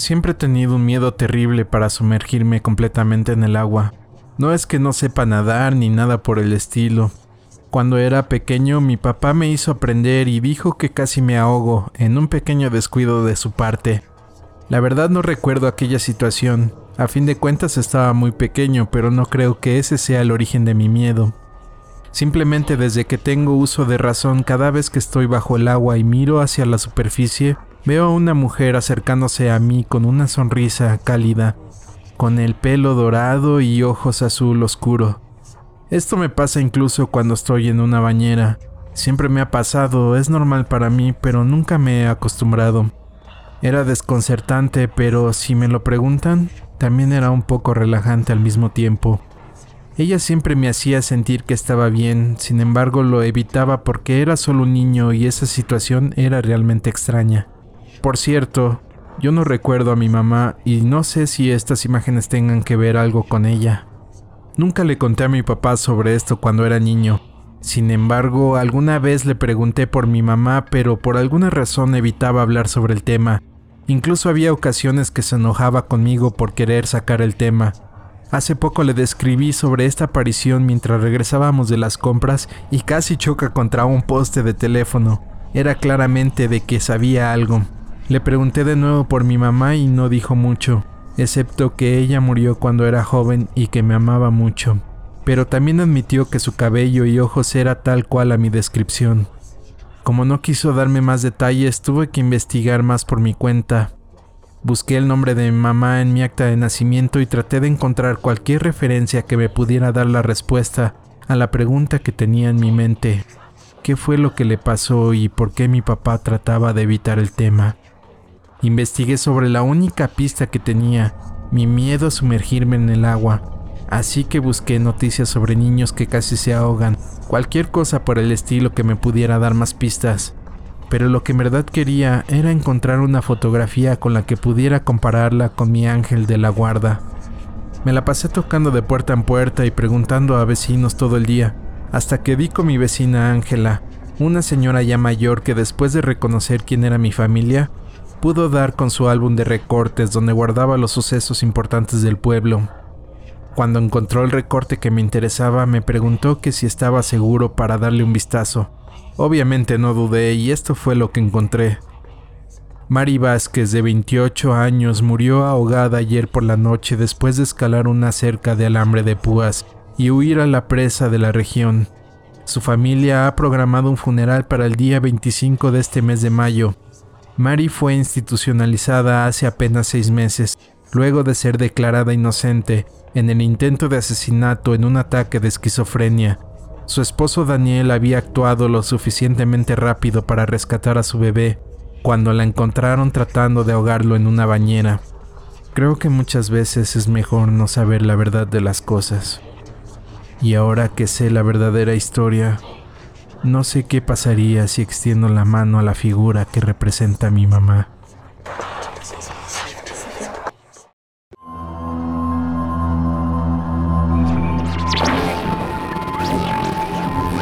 siempre he tenido un miedo terrible para sumergirme completamente en el agua. No es que no sepa nadar ni nada por el estilo. Cuando era pequeño mi papá me hizo aprender y dijo que casi me ahogo en un pequeño descuido de su parte. La verdad no recuerdo aquella situación. A fin de cuentas estaba muy pequeño, pero no creo que ese sea el origen de mi miedo. Simplemente desde que tengo uso de razón, cada vez que estoy bajo el agua y miro hacia la superficie, veo a una mujer acercándose a mí con una sonrisa cálida, con el pelo dorado y ojos azul oscuro. Esto me pasa incluso cuando estoy en una bañera. Siempre me ha pasado, es normal para mí, pero nunca me he acostumbrado. Era desconcertante, pero si me lo preguntan, también era un poco relajante al mismo tiempo. Ella siempre me hacía sentir que estaba bien, sin embargo lo evitaba porque era solo un niño y esa situación era realmente extraña. Por cierto, yo no recuerdo a mi mamá y no sé si estas imágenes tengan que ver algo con ella. Nunca le conté a mi papá sobre esto cuando era niño. Sin embargo, alguna vez le pregunté por mi mamá, pero por alguna razón evitaba hablar sobre el tema. Incluso había ocasiones que se enojaba conmigo por querer sacar el tema. Hace poco le describí sobre esta aparición mientras regresábamos de las compras y casi choca contra un poste de teléfono. Era claramente de que sabía algo. Le pregunté de nuevo por mi mamá y no dijo mucho, excepto que ella murió cuando era joven y que me amaba mucho. Pero también admitió que su cabello y ojos era tal cual a mi descripción. Como no quiso darme más detalles, tuve que investigar más por mi cuenta, Busqué el nombre de mi mamá en mi acta de nacimiento y traté de encontrar cualquier referencia que me pudiera dar la respuesta a la pregunta que tenía en mi mente. ¿Qué fue lo que le pasó y por qué mi papá trataba de evitar el tema? Investigué sobre la única pista que tenía, mi miedo a sumergirme en el agua, así que busqué noticias sobre niños que casi se ahogan, cualquier cosa por el estilo que me pudiera dar más pistas pero lo que en verdad quería era encontrar una fotografía con la que pudiera compararla con mi ángel de la guarda. Me la pasé tocando de puerta en puerta y preguntando a vecinos todo el día, hasta que vi con mi vecina Ángela, una señora ya mayor que después de reconocer quién era mi familia, pudo dar con su álbum de recortes donde guardaba los sucesos importantes del pueblo. Cuando encontró el recorte que me interesaba, me preguntó que si estaba seguro para darle un vistazo. Obviamente no dudé y esto fue lo que encontré. Mari Vázquez, de 28 años, murió ahogada ayer por la noche después de escalar una cerca de alambre de púas y huir a la presa de la región. Su familia ha programado un funeral para el día 25 de este mes de mayo. Mari fue institucionalizada hace apenas seis meses, luego de ser declarada inocente en el intento de asesinato en un ataque de esquizofrenia su esposo Daniel había actuado lo suficientemente rápido para rescatar a su bebé cuando la encontraron tratando de ahogarlo en una bañera. Creo que muchas veces es mejor no saber la verdad de las cosas. Y ahora que sé la verdadera historia, no sé qué pasaría si extiendo la mano a la figura que representa a mi mamá.